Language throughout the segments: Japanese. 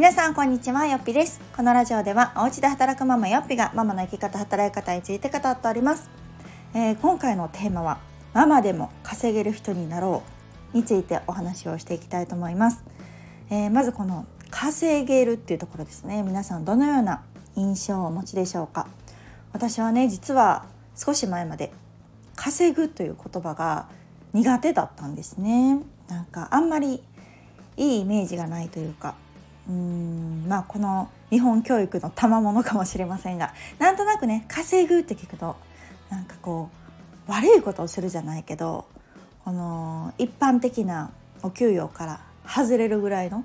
皆さんこんにちはよっぴです。このラジオではお家で働くママよっぴがママの生き方働き方について語っております、えー、今回のテーマはママでも稼げる人になろうについてお話をしていきたいと思います、えー、まずこの稼げるっていうところですね。皆さんどのような印象をお持ちでしょうか。私はね実は少し前まで稼ぐという言葉が苦手だったんですね。なんかあんまりいいイメージがないというかうんまあこの日本教育の賜物かもしれませんがなんとなくね稼ぐって聞くとなんかこう悪いことをするじゃないけどこの一般的なお給与から外れるぐらいの、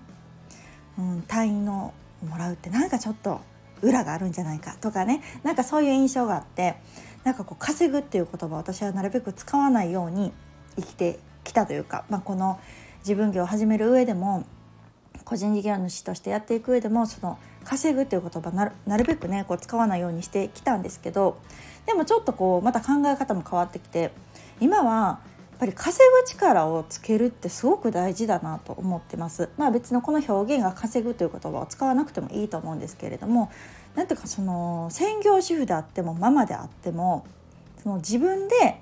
うん、単位のもらうってなんかちょっと裏があるんじゃないかとかね。なんかそういう印象があってなんかこう稼ぐっていう言葉私はなるべく使わないように生きてきたというか、まあ、この自分業を始める上でも個人事業主としてやっていく上でもその稼ぐっていう言葉なるなるべくねこう使わないようにしてきたんですけどでもちょっとこうまた考え方も変わってきて今はやっぱり稼ぐ力をつけるってすごく大事だなと思ってます。まあ別のこの表現が稼ぐという言葉を使わなくてもいいと思うんですけれどもなんていうかその専業主婦であってもママであってもその自分で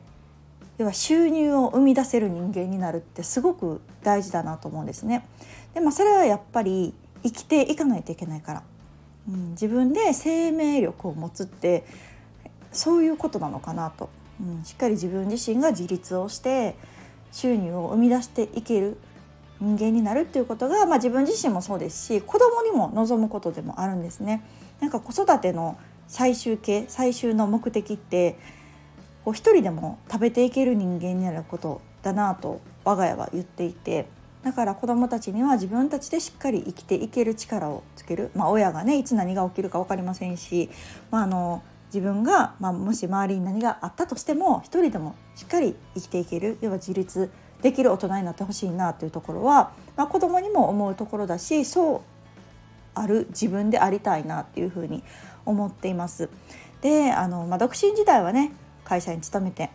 要は収入を生み出せる人間になるってすごく大事だなと思うんですね。でもそれはやっぱり生きていかないといけないから、うん、自分で生命力を持つってそういうことなのかなと、うん、しっかり自分自身が自立をして収入を生み出していける人間になるっていうことが、まあ、自分自身もそうですし子供にも望むことでもあるんですね。なんか子育ての最終形最終の目的ってこう一人でも食べていける人間になることだなと我が家は言っていて。だから子どもたちには自分たちでしっかり生きていける力をつける、まあ、親がねいつ何が起きるか分かりませんし、まあ、あの自分が、まあ、もし周りに何があったとしても一人でもしっかり生きていける要は自立できる大人になってほしいなというところは、まあ、子供にも思うところだしそうある自分でありたいなっていうふうに思っています。であの、まあ、独身時代はね会社に勤めて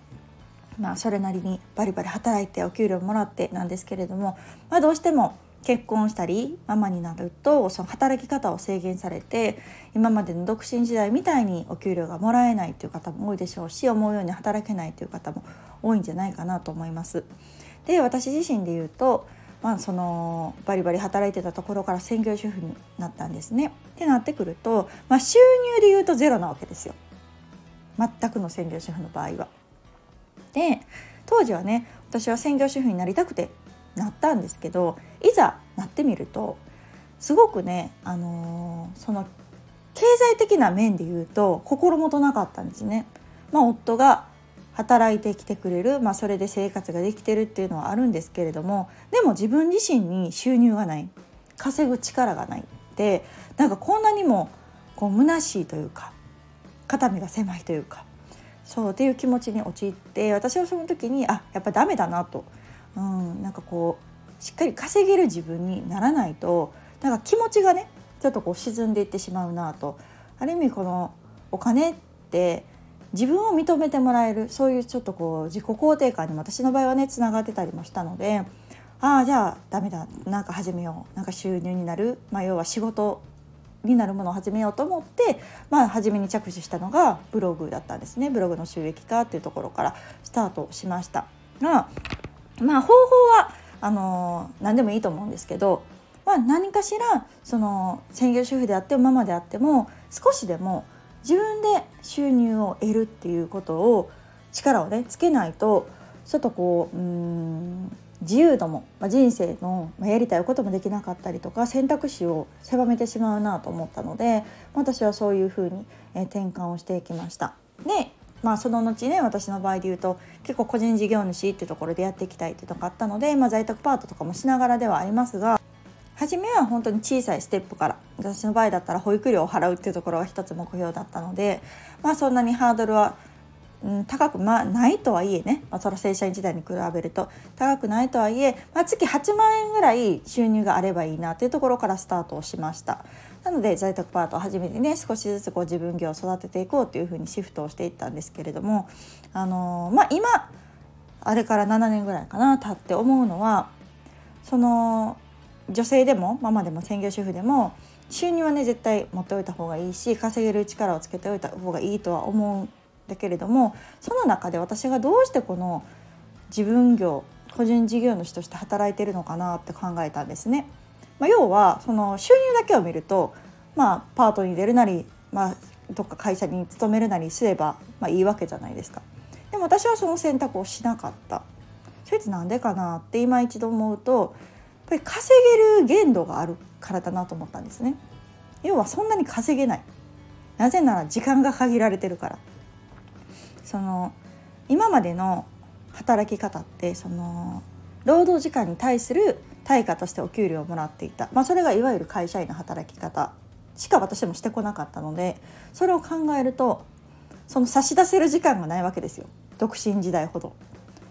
まあ、それなりにバリバリ働いてお給料もらってなんですけれども、まあ、どうしても結婚したりママになるとその働き方を制限されて今までの独身時代みたいにお給料がもらえないという方も多いでしょうし思うように働けないという方も多いんじゃないかなと思います。で私自身で言うと、まあ、そのバリバリ働いてたところから専業主婦になったんですね。ってなってくると、まあ、収入で言うとゼロなわけですよ全くの専業主婦の場合は。で当時はね私は専業主婦になりたくてなったんですけどいざなってみるとすごくね、あのー、その経済的な面で言うと心もとなかったんですね。まあ、夫が働いてきてくれる、まあ、それで生活ができてるっていうのはあるんですけれどもでも自分自身に収入がない稼ぐ力がないでなんかこんなにもこう虚しいというか肩身が狭いというかそうっていう気持ちに陥って私はその時にあやっぱダメだなと、うん、なんかこうしっかり稼げる自分にならないとなんか気持ちがねちょっとこう沈んでいってしまうなと。ある意味このお金って自分を認めてもらえるそういうちょっとこう自己肯定感にも私の場合はねつながってたりもしたのでああじゃあダメだなんか始めようなんか収入になる、まあ、要は仕事になるものを始めようと思って、まあ、初めに着手したのがブログだったんですね。ブログの収益化っていうところからスタートしました。が、まあ、方法はあの何でもいいと思うんですけど、まあ、何かしらその専業主婦であってもママであっても少しでも自分で収入を得るっていうことを力をねつけないとちょっとこううん自由度も、まあ、人生の、まあ、やりたいこともできなかったりとか選択肢を狭めてしまうなと思ったので私はそういうふうに、えー、転換をしていきました。でまあ、その後ね私の場合で言うと結構個人事業主ってところでやっていきたいっていうのがあったので、まあ、在宅パートとかもしながらではありますが初めは本当に小さいステップから私の場合だったら保育料を払うっていうところが一つ目標だったので、まあ、そんなにハードルはうん、高く、まあ、ないとはいえね、まあ、その正社員時代に比べると高くないとはいえ、まあ、月8万円ぐらい収入があればいいなというところからスタートをしました。なので在宅パートを始めてね少しずつこう自分業を育てていこうというふうにシフトをしていったんですけれども、あのー、まあ、今あれから7年ぐらいかな経って思うのはその女性でもママでも専業主婦でも収入はね絶対持っておいた方がいいし稼げる力をつけておいた方がいいとは思うだけれどもその中で私がどうしてこの自分業個人事業主として働いてるのかなって考えたんですね。まあ、要はその収入だけを見ると、まあ、パートに出るなり、まあ、どっか会社に勤めるなりすれば、まあ、いいわけじゃないですか。でも私はその選択をしなかった。それってなんでかなって今一度思うとやっぱり稼げる限度があるからだなと思ったんですね。要はそんなに稼げない。なぜなら時間が限られてるから。その今までの働き方ってその労働時間に対する対価としてお給料をもらっていた、まあ、それがいわゆる会社員の働き方。しか私もしてこなかったのでそれを考えるとその差し出せる時間がないわけですよ。独身時代ほど。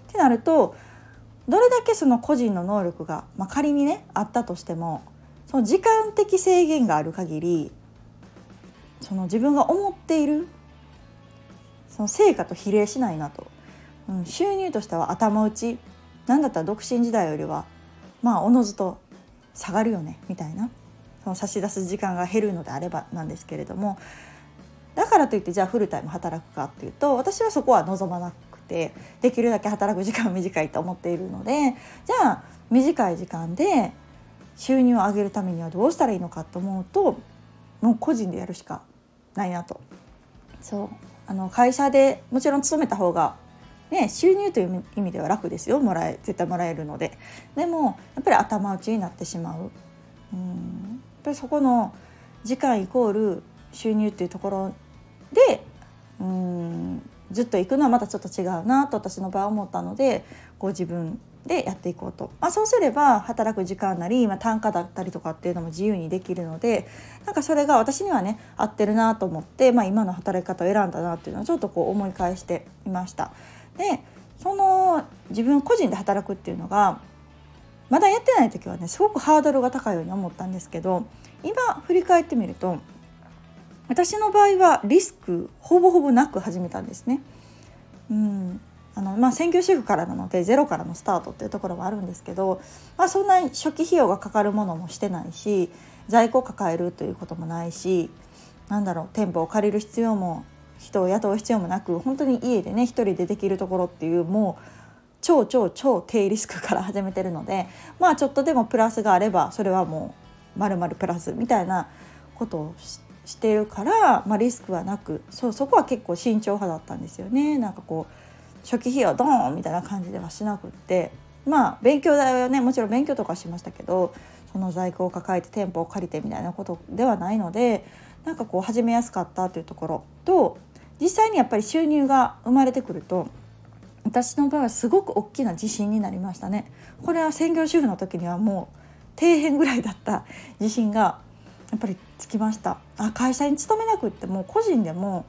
ってなるとどれだけその個人の能力が、まあ、仮にねあったとしてもその時間的制限がある限りその自分が思っているその成果と比例しないなと、うん、収入としては頭打ち。なんだったら独身時代よりはまあおのずと下がるよねみたいな。その差し出す時間が減るのであればなんですけれども。だからといってじゃあフルタイム働くかっていうと私はそこは望まなくてできるだけ働く時間は短いと思っているのでじゃあ短い時間で収入を上げるためにはどうしたらいいのかと思うともう個人でやるしかないなと。そう。あの会社でもちろん勤めた方がね、収入という意味では楽ですよ。もらえ絶対もらえるので。でもやっぱり頭打ちになってしまう。うん。やっぱりそこの時間イコール収入っていうところでうんずっと行くのはまたちょっと違うなと私の場合は思ったのでこう自分でやっていこうと、まあ、そうすれば働く時間なり、まあ、単価だったりとかっていうのも自由にできるのでなんかそれが私にはね合ってるなと思って、まあ、今の働き方を選んだなっていうのをちょっとこう思い返していました。でその自分個人で働くっていうのがまだやってない時はねすごくハードルが高いように思ったんですけど今振り返ってみると私の場合はリスクほぼほぼなく始めたんですね。うんあのまあ、専業主婦からなのでゼロからのスタートっていうところもあるんですけど、まあ、そんなに初期費用がかかるものもしてないし在庫を抱えるということもないしなんだろう店舗を借りる必要も人を雇う必要もなく本当に家でね一人でできるところっていうもう超超超低リスクから始めてるのでまあちょっとでもプラスがあればそれはもうまるまるプラスみたいなことをしてるから、まあ、リスクはなくそうそこは結構慎重派だったんですよね。なんかこう初期費用ドーンみたいな感じではしなくってまあ勉強代はねもちろん勉強とかしましたけどその在庫を抱えて店舗を借りてみたいなことではないのでなんかこう始めやすかったというところと実際にやっぱり収入が生まれてくると私の場合はすごく大きな自信になりましたね。これは専業主婦の時にはもう底辺ぐらいだった 自信がやっぱりつきました。あ会社に勤めなくっても個人でも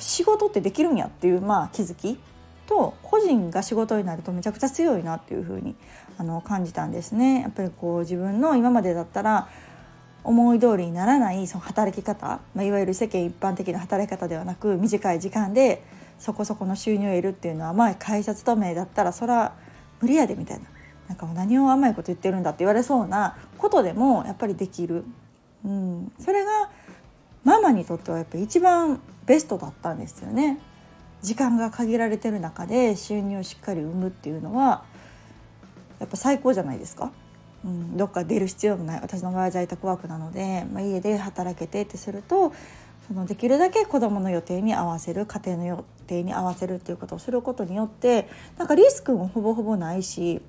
仕事ってできるんやっていうまあ気づきと個人が仕事になるとめちゃくちゃ強いなっていう風にあに感じたんですね。やっぱりこう自分の今までだったら思い通りにならないその働き方、まあ、いわゆる世間一般的な働き方ではなく短い時間でそこそこの収入を得るっていうのはまあ会社勤めだったらそれは無理やでみたいな。なんか何を甘いこと言ってるんだって言われそうなことでもやっぱりできる、うん、それがママにとってはやっぱ一番ベストだったんですよね。時間が限られてる中で収入をしっかり生むっていうのはやっぱ最高じゃないですか。うん、どっか出る必要もない私の場合は在宅ワークなので、まあ、家で働けてってするとそのできるだけ子どもの予定に合わせる家庭の予定に合わせるっていうことをすることによってなんかリスクもほぼほぼないし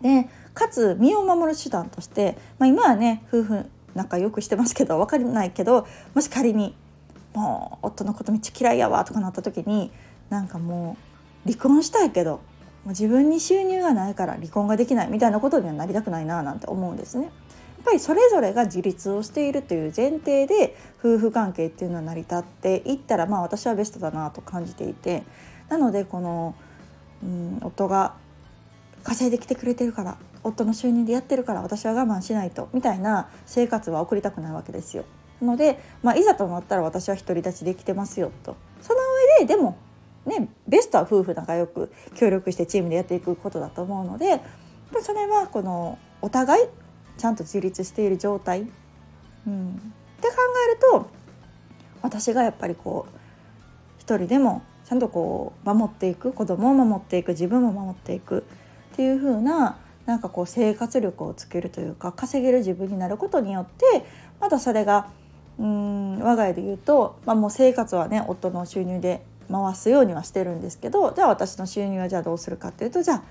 でかつ身を守る手段として、まあ、今はね夫婦仲良くしてますけど分からないけどもし仮に「もう夫のことめっちゃ嫌いやわ」とかなった時になんかもう離婚したいけど自分に収入がないから離婚ができないみたいなことにはなりたくないななんて思うんですね。やっぱりそれぞれが自立をしているという前提で夫婦関係っていうのは成り立っていったらまあ私はベストだなと感じていてなのでこの、うん、夫が稼いできてくれてるから夫の収入でやってるから私は我慢しないとみたいな生活は送りたくないわけですよ。なので、まあ、いざとなったら私は独り立ちできてますよと。その上ででもね、ベストは夫婦仲良く協力してチームでやっていくことだと思うのでそれはこのお互いちゃんと自立している状態うん、って考えると私がやっぱりこう一人でもちゃんとこう守っていく子供を守っていく自分も守っていくっていう風ななんかこう生活力をつけるというか稼げる自分になることによってまたそれがうん我が家で言うと、まあ、もう生活はね夫の収入で回すようにはしてるんですけどじゃあ私の収入はじゃあどうするかっていうとじゃあ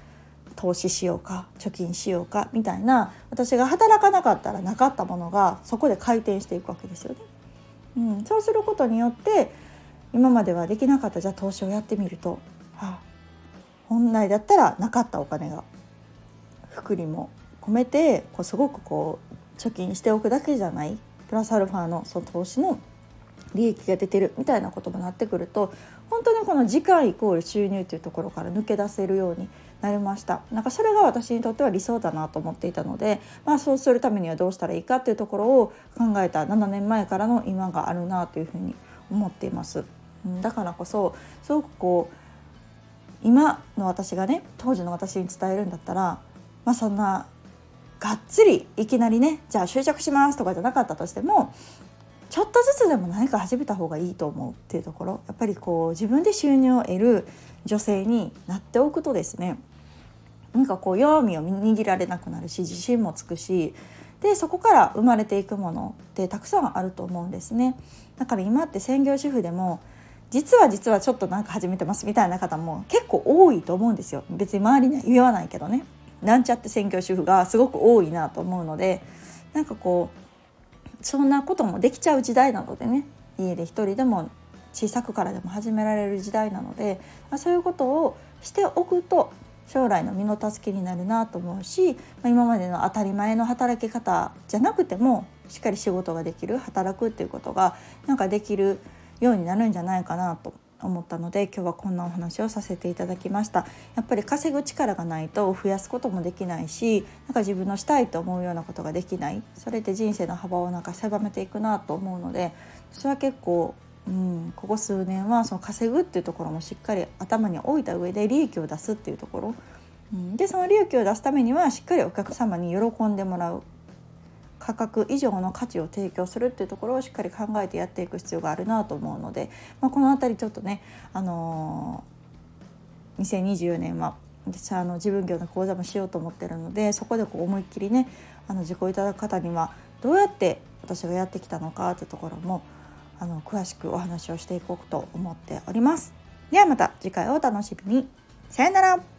投資しようか貯金しようかみたいな私が働かなかったらなかったものがそこで回転していくわけですよね。うん、そうすることによって今まではできなかったじゃあ投資をやってみると、はあ、本来だったらなかったお金が福利も込めてこうすごくこう貯金しておくだけじゃないプラスアルファのその投資の利益が出てるみたいなこともなってくると本当にこの時間イコール収入というところから抜け出せるようになりましたなんかそれが私にとっては理想だなと思っていたので、まあ、そうするためにはどうしたらいいかっていうところを考えた7年前からの今があるなというふうに思っています。だからこそすごくこう今の私がね当時の私に伝えるんだったらまあそんながっつりいきなりねじゃあ就職しますとかじゃなかったとしてもちょっとずつでも何か始めた方がいいと思うっていうところ。やっぱりこう自分で収入を得る女性になっておくとですねなんかこう弱みを握られなくなるし自信もつくしでそこから生まれていくものってたくさんあると思うんですね。だから今って専業主婦でも実は実はちょっとなんか始めてますみたいな方も結構多いと思うんですよ。別に周りには言わないけどね。なんちゃって専業主婦がすごく多いなと思うのでなんかこうそんなこともできちゃう時代なのでね家で一人でも小さくからでも始められる時代なので、まあ、そういうことをしておくと将来の身の助けになるなと思うし、まあ、今までの当たり前の働き方じゃなくてもしっかり仕事ができる働くっていうことがなんかできるようになるんじゃないかなと思ったので今日はこんなお話をさせていただきました。やっぱり稼ぐ力がないと増やすこともできないしなんか自分のしたいと思うようなことができない。それで人生の幅をなんか狭めていくなと思うのでそれは結構うん、ここ数年はその稼ぐっていうところもしっかり頭に置いた上で利益を出すっていうところ、うん、でその利益を出すためにはしっかりお客様に喜んでもらう。価格以上の価値を提供するっていうところをしっかり考えてやっていく必要があるなと思うので、まあ、この辺りちょっとね、あのー、2024年は私あの自分業の講座もしようと思ってるのでそこでこう思いっきりねあの受講いただく方にはどうやって私がやってきたのかっていうところもあの詳しくお話をしていこうと思っております。ではまた次回をお楽しみに。さよなら。